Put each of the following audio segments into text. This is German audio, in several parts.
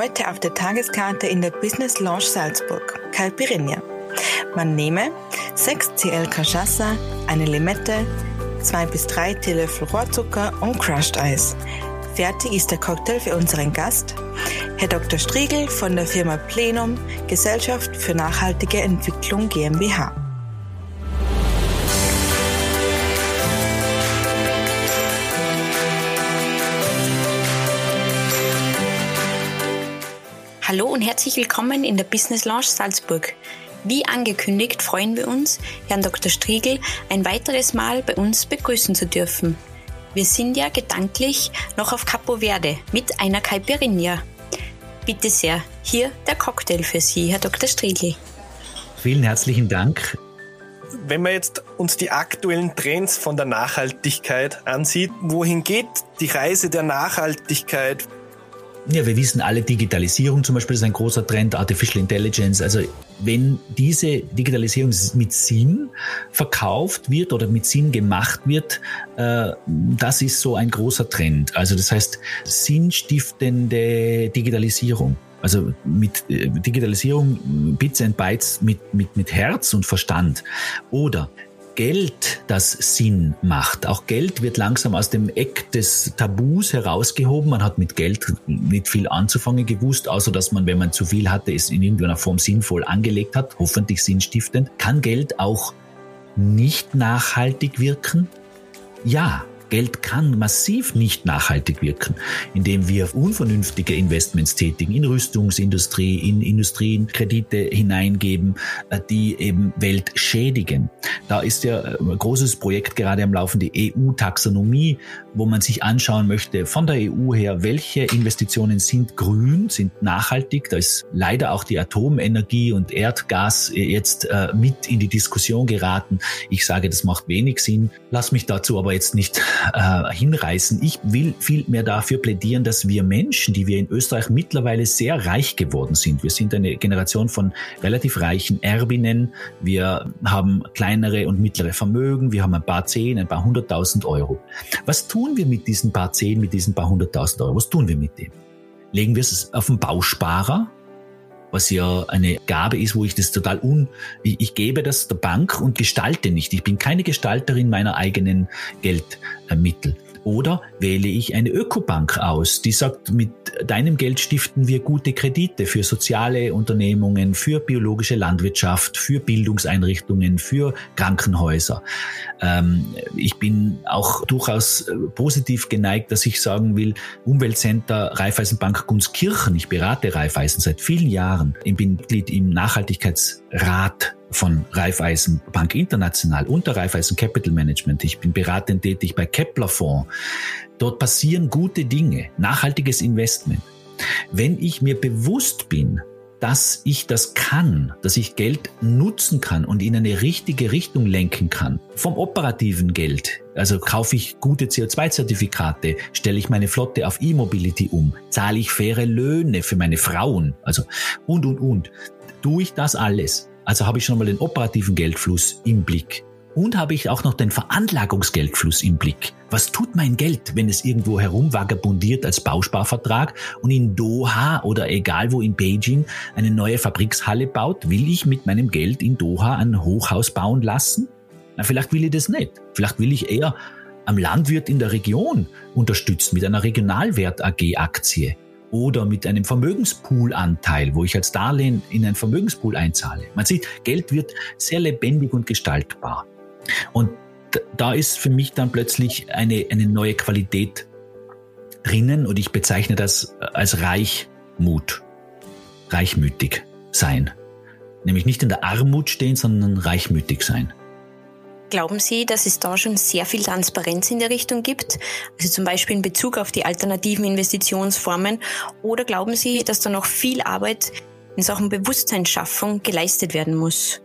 Heute auf der Tageskarte in der Business Lounge Salzburg, Calpirinia. Man nehme 6 Cl Cachaça, eine Limette, 2 bis 3 Teelöffel Rohrzucker und Crushed Eis. Fertig ist der Cocktail für unseren Gast, Herr Dr. Striegel von der Firma Plenum, Gesellschaft für nachhaltige Entwicklung GmbH. Hallo und herzlich willkommen in der Business Lounge Salzburg. Wie angekündigt freuen wir uns, Herrn Dr. Striegel ein weiteres Mal bei uns begrüßen zu dürfen. Wir sind ja gedanklich noch auf Capo Verde mit einer Caipirinha. Bitte sehr, hier der Cocktail für Sie, Herr Dr. Striegel. Vielen herzlichen Dank. Wenn man jetzt uns die aktuellen Trends von der Nachhaltigkeit ansieht, wohin geht die Reise der Nachhaltigkeit? Ja, wir wissen alle, Digitalisierung zum Beispiel ist ein großer Trend, Artificial Intelligence. Also wenn diese Digitalisierung mit Sinn verkauft wird oder mit Sinn gemacht wird, äh, das ist so ein großer Trend. Also das heißt, sinnstiftende Digitalisierung. Also mit äh, Digitalisierung, Bits and Bytes mit, mit, mit Herz und Verstand. Oder Geld, das Sinn macht. Auch Geld wird langsam aus dem Eck des Tabus herausgehoben. Man hat mit Geld nicht viel anzufangen gewusst, außer dass man, wenn man zu viel hatte, es in irgendeiner Form sinnvoll angelegt hat, hoffentlich sinnstiftend. Kann Geld auch nicht nachhaltig wirken? Ja, Geld kann massiv nicht nachhaltig wirken, indem wir unvernünftige Investments tätigen in Rüstungsindustrie, in Industrien Kredite hineingeben, äh, die eben Welt schädigen. Da ist ja äh, ein großes Projekt gerade am Laufen, die EU-Taxonomie, wo man sich anschauen möchte von der EU her, welche Investitionen sind grün, sind nachhaltig. Da ist leider auch die Atomenergie und Erdgas äh, jetzt mit in die Diskussion geraten. Ich sage, das macht wenig Sinn. Lass mich dazu aber jetzt nicht äh, hinreißen. Ich will vielmehr dafür plädieren, dass wir Menschen, die wir in Österreich mittlerweile sehr reich geworden sind, wir sind eine Generation von relativ reichen Erbinnen, wir haben kleinere und mittlere Vermögen, wir haben ein paar Zehn, ein paar hunderttausend Euro. Was tun wir mit diesen paar Zehn, mit diesen paar hunderttausend Euro? Was tun wir mit dem? Legen wir es auf den Bausparer? Was ja eine Gabe ist, wo ich das total un, ich, gebe das der Bank und gestalte nicht. Ich bin keine Gestalterin meiner eigenen Geldmittel. Oder wähle ich eine Ökobank aus, die sagt, mit deinem Geld stiften wir gute Kredite für soziale Unternehmungen, für biologische Landwirtschaft, für Bildungseinrichtungen, für Krankenhäuser. Ähm, ich bin auch durchaus äh, positiv geneigt, dass ich sagen will, Umweltcenter Raiffeisenbank Gunskirchen, ich berate Raiffeisen seit vielen Jahren, ich bin Mitglied im Nachhaltigkeitsrat von Raiffeisen Bank International und der Raiffeisen Capital Management. Ich bin beratend tätig bei Kepler Fonds. Dort passieren gute Dinge, nachhaltiges Investment. Wenn ich mir bewusst bin, dass ich das kann, dass ich Geld nutzen kann und in eine richtige Richtung lenken kann. Vom operativen Geld, also kaufe ich gute CO2-Zertifikate, stelle ich meine Flotte auf E-Mobility um, zahle ich faire Löhne für meine Frauen, also und, und, und. Tue ich das alles, also habe ich schon mal den operativen Geldfluss im Blick. Und habe ich auch noch den Veranlagungsgeldfluss im Blick. Was tut mein Geld, wenn es irgendwo herumvagabundiert als Bausparvertrag und in Doha oder egal wo in Beijing eine neue Fabrikshalle baut? Will ich mit meinem Geld in Doha ein Hochhaus bauen lassen? Na, vielleicht will ich das nicht. Vielleicht will ich eher am Landwirt in der Region unterstützen mit einer Regionalwert AG Aktie oder mit einem Vermögenspoolanteil, wo ich als Darlehen in einen Vermögenspool einzahle. Man sieht, Geld wird sehr lebendig und gestaltbar. Und da ist für mich dann plötzlich eine, eine neue Qualität drinnen und ich bezeichne das als Reichmut, reichmütig sein. Nämlich nicht in der Armut stehen, sondern reichmütig sein. Glauben Sie, dass es da schon sehr viel Transparenz in der Richtung gibt? Also zum Beispiel in Bezug auf die alternativen Investitionsformen? Oder glauben Sie, dass da noch viel Arbeit in Sachen Bewusstseinsschaffung geleistet werden muss?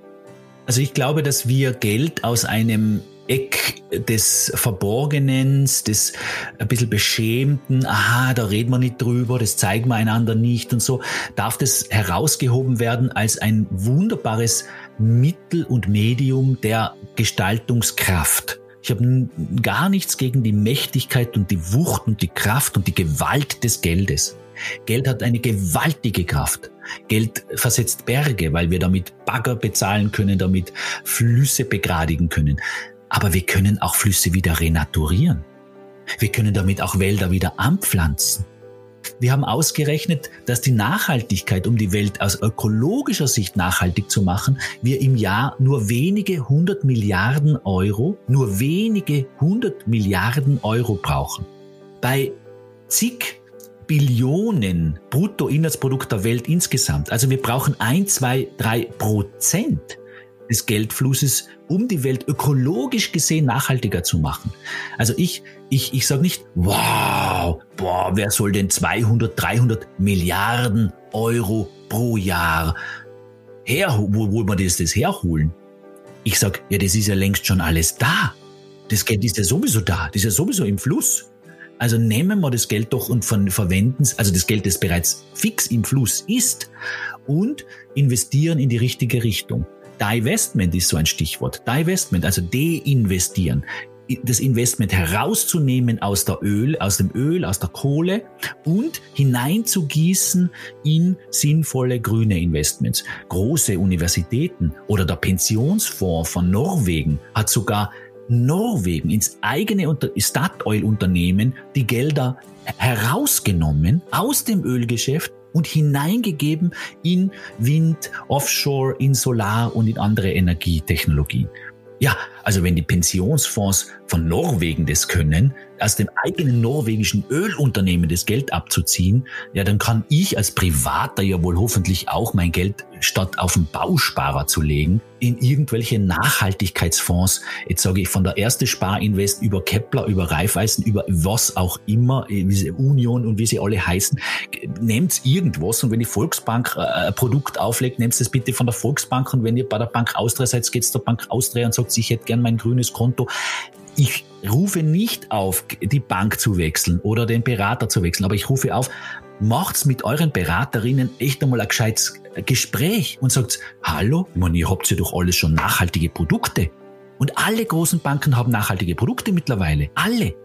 Also ich glaube, dass wir Geld aus einem Eck des Verborgenen, des ein bisschen Beschämten, aha, da reden wir nicht drüber, das zeigen wir einander nicht und so, darf das herausgehoben werden als ein wunderbares Mittel und Medium der Gestaltungskraft. Ich habe gar nichts gegen die Mächtigkeit und die Wucht und die Kraft und die Gewalt des Geldes. Geld hat eine gewaltige Kraft. Geld versetzt Berge, weil wir damit Bagger bezahlen können, damit Flüsse begradigen können. Aber wir können auch Flüsse wieder renaturieren. Wir können damit auch Wälder wieder anpflanzen. Wir haben ausgerechnet, dass die Nachhaltigkeit, um die Welt aus ökologischer Sicht nachhaltig zu machen, wir im Jahr nur wenige hundert Milliarden Euro, nur wenige hundert Milliarden Euro brauchen. Bei zig Billionen Bruttoinlandsprodukt der Welt insgesamt. Also wir brauchen ein, zwei, drei Prozent des Geldflusses, um die Welt ökologisch gesehen nachhaltiger zu machen. Also ich, ich, ich sage nicht, wow, boah, wer soll denn 200, 300 Milliarden Euro pro Jahr her, wo, wo wir das, das herholen? Ich sag, ja, das ist ja längst schon alles da. Das Geld ist ja sowieso da, das ist ja sowieso im Fluss. Also nehmen wir das Geld doch und verwenden es, also das Geld, das bereits fix im Fluss ist, und investieren in die richtige Richtung. Divestment ist so ein Stichwort. Divestment, also deinvestieren. Das Investment herauszunehmen aus der Öl, aus dem Öl, aus der Kohle und hineinzugießen in sinnvolle grüne Investments. Große Universitäten oder der Pensionsfonds von Norwegen hat sogar Norwegen ins eigene Statoil-Unternehmen die Gelder herausgenommen aus dem Ölgeschäft und hineingegeben in Wind, Offshore, in Solar und in andere Energietechnologien. Ja, also wenn die Pensionsfonds von Norwegen das können, aus dem eigenen norwegischen Ölunternehmen das Geld abzuziehen, ja, dann kann ich als Privater ja wohl hoffentlich auch mein Geld statt auf den Bausparer zu legen, in irgendwelche Nachhaltigkeitsfonds, jetzt sage ich von der erste Sparinvest über Kepler, über Raiffeisen, über was auch immer, wie Union und wie sie alle heißen, nehmt irgendwas und wenn die Volksbank äh, ein Produkt auflegt, nehmt es bitte von der Volksbank und wenn ihr bei der Bank Austria seid, geht's zur Bank Austria und sagt, ich hätte gern mein grünes Konto. Ich rufe nicht auf, die Bank zu wechseln oder den Berater zu wechseln, aber ich rufe auf, macht's mit euren Beraterinnen echt einmal ein gescheites Gespräch und sagt, hallo, ich meine, ihr habt ja doch alles schon nachhaltige Produkte. Und alle großen Banken haben nachhaltige Produkte mittlerweile. Alle.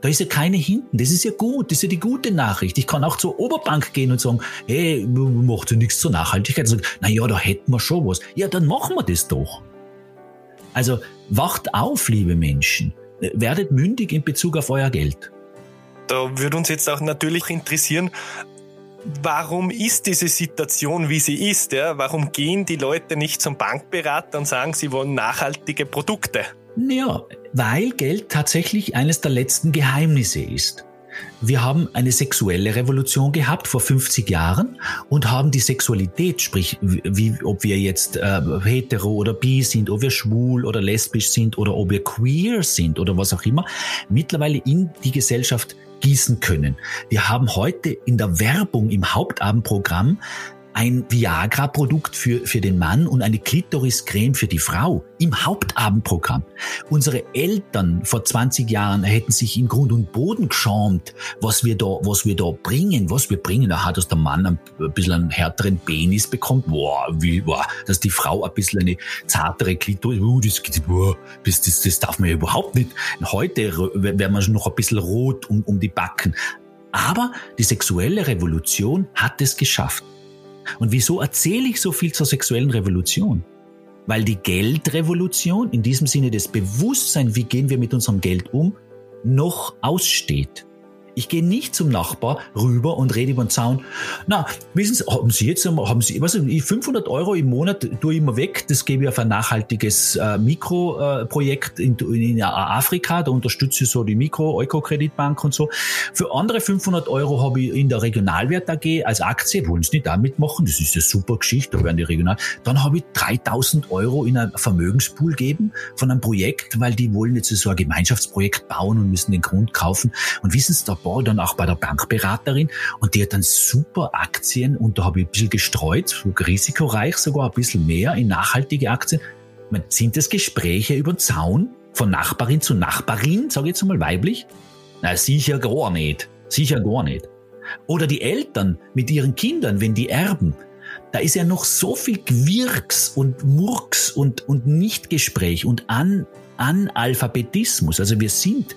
Da ist ja keine hinten. Das ist ja gut. Das ist ja die gute Nachricht. Ich kann auch zur Oberbank gehen und sagen, hey, macht ja nichts zur Nachhaltigkeit. Na ja, da hätten wir schon was. Ja, dann machen wir das doch. Also wacht auf, liebe Menschen. Werdet mündig in Bezug auf euer Geld. Da würde uns jetzt auch natürlich interessieren, warum ist diese Situation, wie sie ist? Ja? Warum gehen die Leute nicht zum Bankberater und sagen, sie wollen nachhaltige Produkte? Ja, weil Geld tatsächlich eines der letzten Geheimnisse ist. Wir haben eine sexuelle Revolution gehabt vor 50 Jahren und haben die Sexualität, sprich, wie, ob wir jetzt äh, hetero oder bi sind, ob wir schwul oder lesbisch sind oder ob wir queer sind oder was auch immer, mittlerweile in die Gesellschaft gießen können. Wir haben heute in der Werbung im Hauptabendprogramm ein Viagra-Produkt für, für den Mann und eine Klitoris-Creme für die Frau im Hauptabendprogramm. Unsere Eltern vor 20 Jahren hätten sich in Grund und Boden geschämt, was wir da, was wir da bringen, was wir bringen. Da hat dass der Mann ein bisschen einen härteren Penis bekommt, boah, wie, boah, dass die Frau ein bisschen eine zartere Klitoris, uh, das, boah, das, das, das darf man ja überhaupt nicht. Heute wäre man schon noch ein bisschen rot um, um die Backen. Aber die sexuelle Revolution hat es geschafft. Und wieso erzähle ich so viel zur sexuellen Revolution? Weil die Geldrevolution, in diesem Sinne das Bewusstsein, wie gehen wir mit unserem Geld um, noch aussteht. Ich gehe nicht zum Nachbar rüber und rede über den Zaun. Na, wissen Sie, haben Sie jetzt, haben Sie, was, 500 Euro im Monat tue ich immer weg, das gebe ich auf ein nachhaltiges äh, Mikroprojekt in, in, Afrika, da unterstütze ich so die Mikro-Eukokreditbank und so. Für andere 500 Euro habe ich in der Regionalwert AG als Aktie, wollen Sie nicht damit machen, das ist eine super Geschichte, da werden die regional. Dann habe ich 3000 Euro in ein Vermögenspool geben von einem Projekt, weil die wollen jetzt so ein Gemeinschaftsprojekt bauen und müssen den Grund kaufen. Und wissen Sie, da war dann auch bei der Bankberaterin und die hat dann super Aktien und da habe ich ein bisschen gestreut, risikoreich sogar ein bisschen mehr in nachhaltige Aktien. meine, sind das Gespräche über den Zaun von Nachbarin zu Nachbarin, sage ich jetzt mal weiblich? Na, sicher gar nicht. Sicher gar nicht. Oder die Eltern mit ihren Kindern, wenn die erben. Da ist ja noch so viel Gewirks und Murks und, und Nichtgespräch und An Analphabetismus. Also wir sind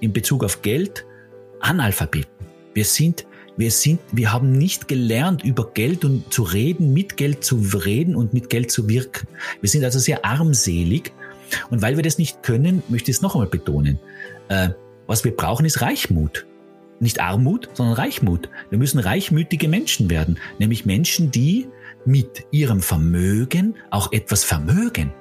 in Bezug auf Geld Analphabeten. Wir sind Wir sind, wir haben nicht gelernt, über Geld und zu reden, mit Geld zu reden und mit Geld zu wirken. Wir sind also sehr armselig. Und weil wir das nicht können, möchte ich es noch einmal betonen. Äh, was wir brauchen, ist Reichmut. Nicht Armut, sondern Reichmut. Wir müssen reichmütige Menschen werden. Nämlich Menschen, die mit ihrem Vermögen auch etwas vermögen.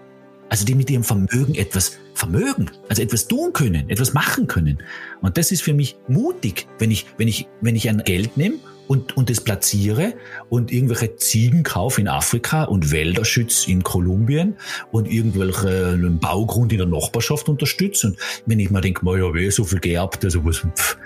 Also die mit ihrem Vermögen etwas vermögen, also etwas tun können, etwas machen können. Und das ist für mich mutig, wenn ich, wenn ich, wenn ich ein Geld nehme und, und das platziere und irgendwelche Ziegen kaufe in Afrika und Wälder schütze in Kolumbien und irgendwelche einen Baugrund in der Nachbarschaft unterstütze. Und wenn ich mal denke, mal ja, weh, so viel geerbt, also was, pff,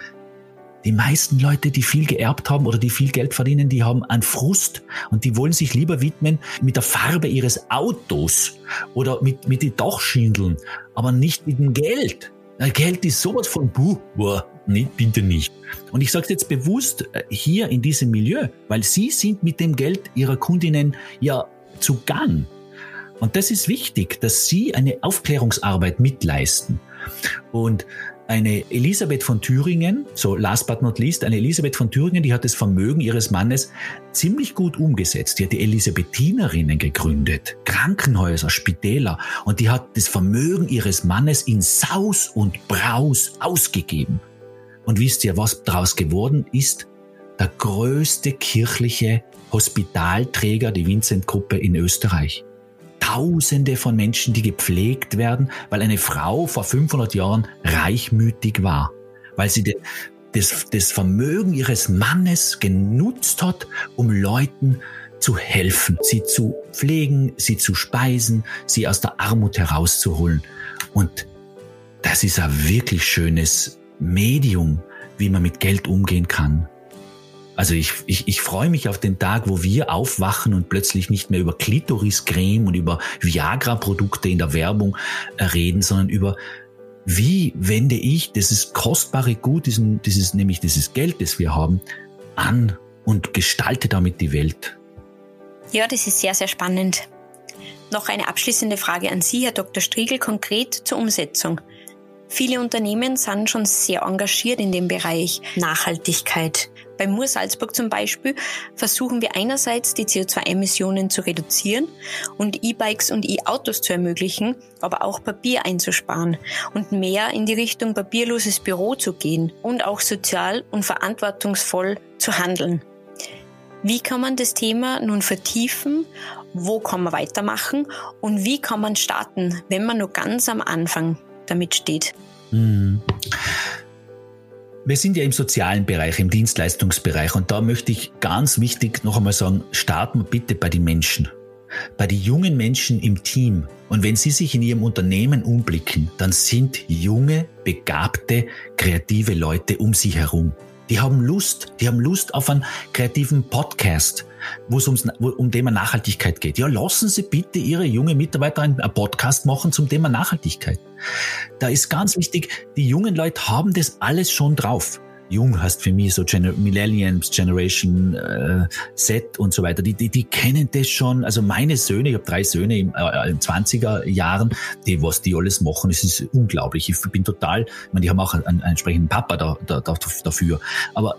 die meisten Leute, die viel geerbt haben oder die viel Geld verdienen, die haben einen Frust und die wollen sich lieber widmen mit der Farbe ihres Autos oder mit, mit den Dachschindeln, aber nicht mit dem Geld. Geld ist sowas von buh, boah, nee, bitte nicht. Und ich sage jetzt bewusst äh, hier in diesem Milieu, weil Sie sind mit dem Geld Ihrer Kundinnen ja zu Gang. Und das ist wichtig, dass Sie eine Aufklärungsarbeit mitleisten. Und eine Elisabeth von Thüringen, so last but not least, eine Elisabeth von Thüringen, die hat das Vermögen ihres Mannes ziemlich gut umgesetzt. Die hat die Elisabethinerinnen gegründet, Krankenhäuser, Spitäler und die hat das Vermögen ihres Mannes in Saus und Braus ausgegeben. Und wisst ihr, was daraus geworden ist? Der größte kirchliche Hospitalträger, die Vincent-Gruppe in Österreich. Tausende von Menschen, die gepflegt werden, weil eine Frau vor 500 Jahren reichmütig war, weil sie das, das Vermögen ihres Mannes genutzt hat, um Leuten zu helfen, sie zu pflegen, sie zu speisen, sie aus der Armut herauszuholen. Und das ist ein wirklich schönes Medium, wie man mit Geld umgehen kann. Also ich, ich, ich freue mich auf den Tag, wo wir aufwachen und plötzlich nicht mehr über Klitoriscreme und über Viagra-Produkte in der Werbung äh, reden, sondern über wie wende ich dieses kostbare Gut, diesen, dieses, nämlich dieses Geld, das wir haben, an und gestalte damit die Welt. Ja, das ist sehr, sehr spannend. Noch eine abschließende Frage an Sie, Herr Dr. Striegel, konkret zur Umsetzung. Viele Unternehmen sind schon sehr engagiert in dem Bereich Nachhaltigkeit. Bei Mur Salzburg zum Beispiel versuchen wir einerseits die CO2-Emissionen zu reduzieren und E-Bikes und E-Autos zu ermöglichen, aber auch Papier einzusparen und mehr in die Richtung papierloses Büro zu gehen und auch sozial und verantwortungsvoll zu handeln. Wie kann man das Thema nun vertiefen? Wo kann man weitermachen? Und wie kann man starten, wenn man nur ganz am Anfang damit steht? Hm. Wir sind ja im sozialen Bereich, im Dienstleistungsbereich und da möchte ich ganz wichtig noch einmal sagen, starten wir bitte bei den Menschen, bei den jungen Menschen im Team. Und wenn Sie sich in Ihrem Unternehmen umblicken, dann sind junge, begabte, kreative Leute um Sie herum. Die haben Lust, die haben Lust auf einen kreativen Podcast, wo es ums, um Thema Nachhaltigkeit geht. Ja, lassen Sie bitte Ihre junge Mitarbeiter einen Podcast machen zum Thema Nachhaltigkeit. Da ist ganz wichtig, die jungen Leute haben das alles schon drauf. Jung heißt für mich so Gener Millenniums, Generation äh, Z und so weiter. Die, die, die kennen das schon. Also meine Söhne, ich habe drei Söhne im, äh, in 20er Jahren, die was die alles machen, es ist unglaublich. Ich bin total, ich meine, die haben auch einen, einen entsprechenden Papa da, da, da, dafür. Aber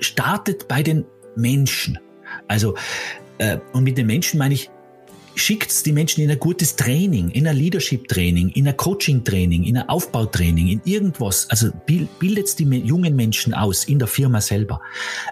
startet bei den Menschen. Also äh, und mit den Menschen meine ich schickt die Menschen in ein gutes Training, in ein Leadership-Training, in ein Coaching-Training, in ein Aufbautraining, in irgendwas. Also bildet die jungen Menschen aus in der Firma selber.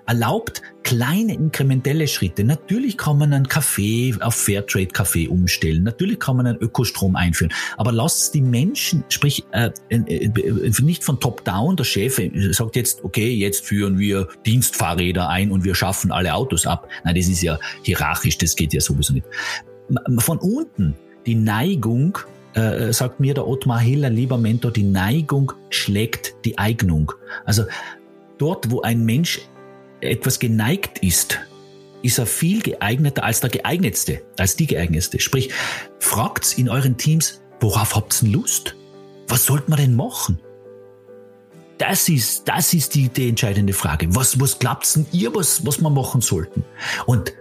Erlaubt kleine inkrementelle Schritte. Natürlich kann man einen Kaffee auf Fairtrade-Kaffee umstellen. Natürlich kann man einen Ökostrom einführen. Aber lasst die Menschen, sprich äh, äh, nicht von Top-Down, der Chef sagt jetzt, okay, jetzt führen wir Dienstfahrräder ein und wir schaffen alle Autos ab. Nein, das ist ja hierarchisch, das geht ja sowieso nicht von unten die Neigung, äh, sagt mir der Ottmar Hill, ein lieber Mentor, die Neigung schlägt die Eignung. Also dort, wo ein Mensch etwas geneigt ist, ist er viel geeigneter als der geeignetste, als die geeignetste. Sprich, fragt's in euren Teams, worauf habt's denn Lust? Was sollte man denn machen? Das ist, das ist die, die entscheidende Frage. Was, was glaubt's denn ihr, was, was wir machen sollten? Und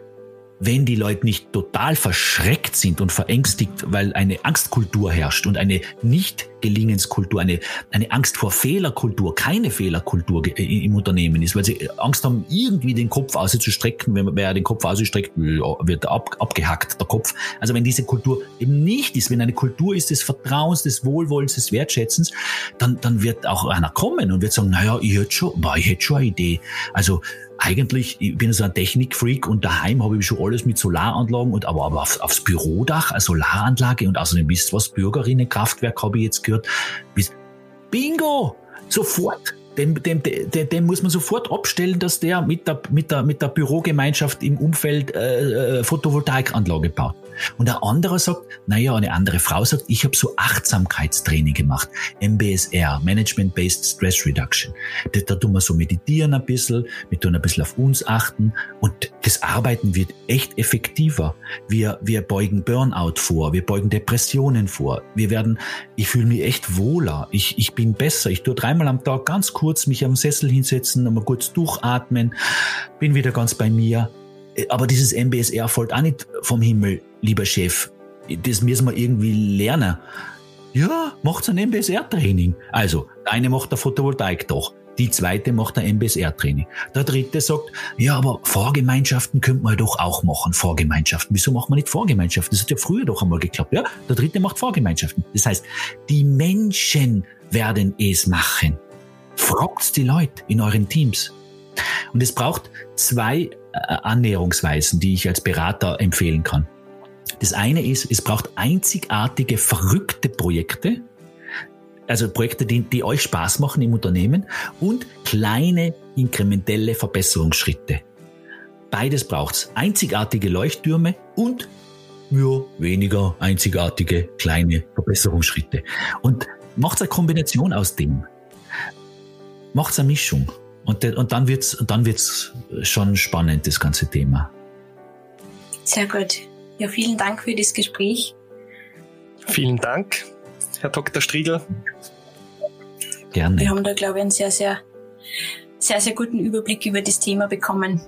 wenn die Leute nicht total verschreckt sind und verängstigt, weil eine Angstkultur herrscht und eine nicht Gelingenskultur, eine, eine Angst vor Fehlerkultur, keine Fehlerkultur im Unternehmen ist, weil sie Angst haben, irgendwie den Kopf auszustrecken. Wenn wer den Kopf ausstreckt, wird ab, abgehackt, der Kopf. Also wenn diese Kultur eben nicht ist, wenn eine Kultur ist des Vertrauens, des Wohlwollens, des Wertschätzens, dann, dann wird auch einer kommen und wird sagen, naja, ich hätte schon, boah, ich hätte schon eine Idee. Also eigentlich, ich bin so ein Technikfreak und daheim habe ich schon alles mit Solaranlagen und aber, aber auf, aufs Bürodach eine Solaranlage und außerdem wisst was, Bürgerinnenkraftwerk habe ich jetzt gehört. Bingo! Sofort! Den, den, den, den muss man sofort abstellen, dass der mit der, mit der, mit der Bürogemeinschaft im Umfeld äh, äh Photovoltaikanlage baut. Und ein anderer sagt, naja, eine andere Frau sagt, ich habe so Achtsamkeitstraining gemacht, MBSR, Management-Based Stress Reduction. Da, da tun wir so meditieren ein bisschen, wir tun ein bisschen auf uns achten. Und das Arbeiten wird echt effektiver. Wir, wir beugen Burnout vor, wir beugen Depressionen vor, wir werden, ich fühle mich echt wohler, ich, ich bin besser, ich tue dreimal am Tag ganz kurz mich am Sessel hinsetzen, nochmal kurz durchatmen, bin wieder ganz bei mir. Aber dieses MBSR folgt auch nicht vom Himmel lieber Chef, das müssen wir irgendwie lernen. Ja, macht ein MBSR-Training. Also, eine macht der Photovoltaik doch. Die zweite macht ein MBSR-Training. Der dritte sagt, ja, aber Vorgemeinschaften könnte man doch auch machen. Vorgemeinschaften. Wieso macht man nicht Vorgemeinschaften? Das hat ja früher doch einmal geklappt. Ja, der dritte macht Vorgemeinschaften. Das heißt, die Menschen werden es machen. Fragt die Leute in euren Teams. Und es braucht zwei äh, Annäherungsweisen, die ich als Berater empfehlen kann. Das eine ist, es braucht einzigartige, verrückte Projekte, also Projekte, die, die euch Spaß machen im Unternehmen und kleine inkrementelle Verbesserungsschritte. Beides braucht's. Einzigartige Leuchttürme und ja, weniger einzigartige kleine Verbesserungsschritte. Und macht's eine Kombination aus dem. Macht's eine Mischung. Und, und dann wird's, dann wird's schon spannend, das ganze Thema. Sehr gut. Ja, vielen Dank für das Gespräch. Vielen Dank, Herr Dr. Striegel. Gerne. Wir haben da, glaube ich, einen sehr, sehr, sehr, sehr guten Überblick über das Thema bekommen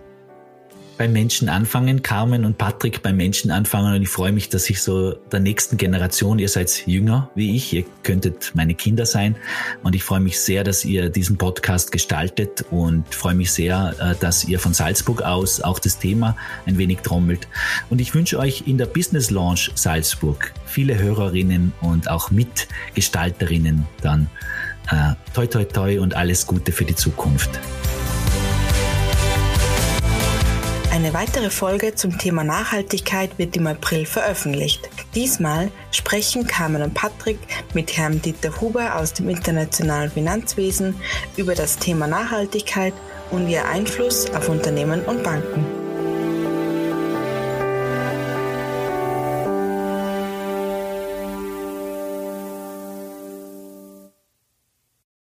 beim Menschen anfangen, Carmen und Patrick beim Menschen anfangen. Und ich freue mich, dass ich so der nächsten Generation, ihr seid jünger wie ich, ihr könntet meine Kinder sein. Und ich freue mich sehr, dass ihr diesen Podcast gestaltet und freue mich sehr, äh, dass ihr von Salzburg aus auch das Thema ein wenig trommelt. Und ich wünsche euch in der Business Launch Salzburg viele Hörerinnen und auch Mitgestalterinnen dann äh, toi toi toi und alles Gute für die Zukunft. Eine weitere Folge zum Thema Nachhaltigkeit wird im April veröffentlicht. Diesmal sprechen Carmen und Patrick mit Herrn Dieter Huber aus dem internationalen Finanzwesen über das Thema Nachhaltigkeit und ihr Einfluss auf Unternehmen und Banken.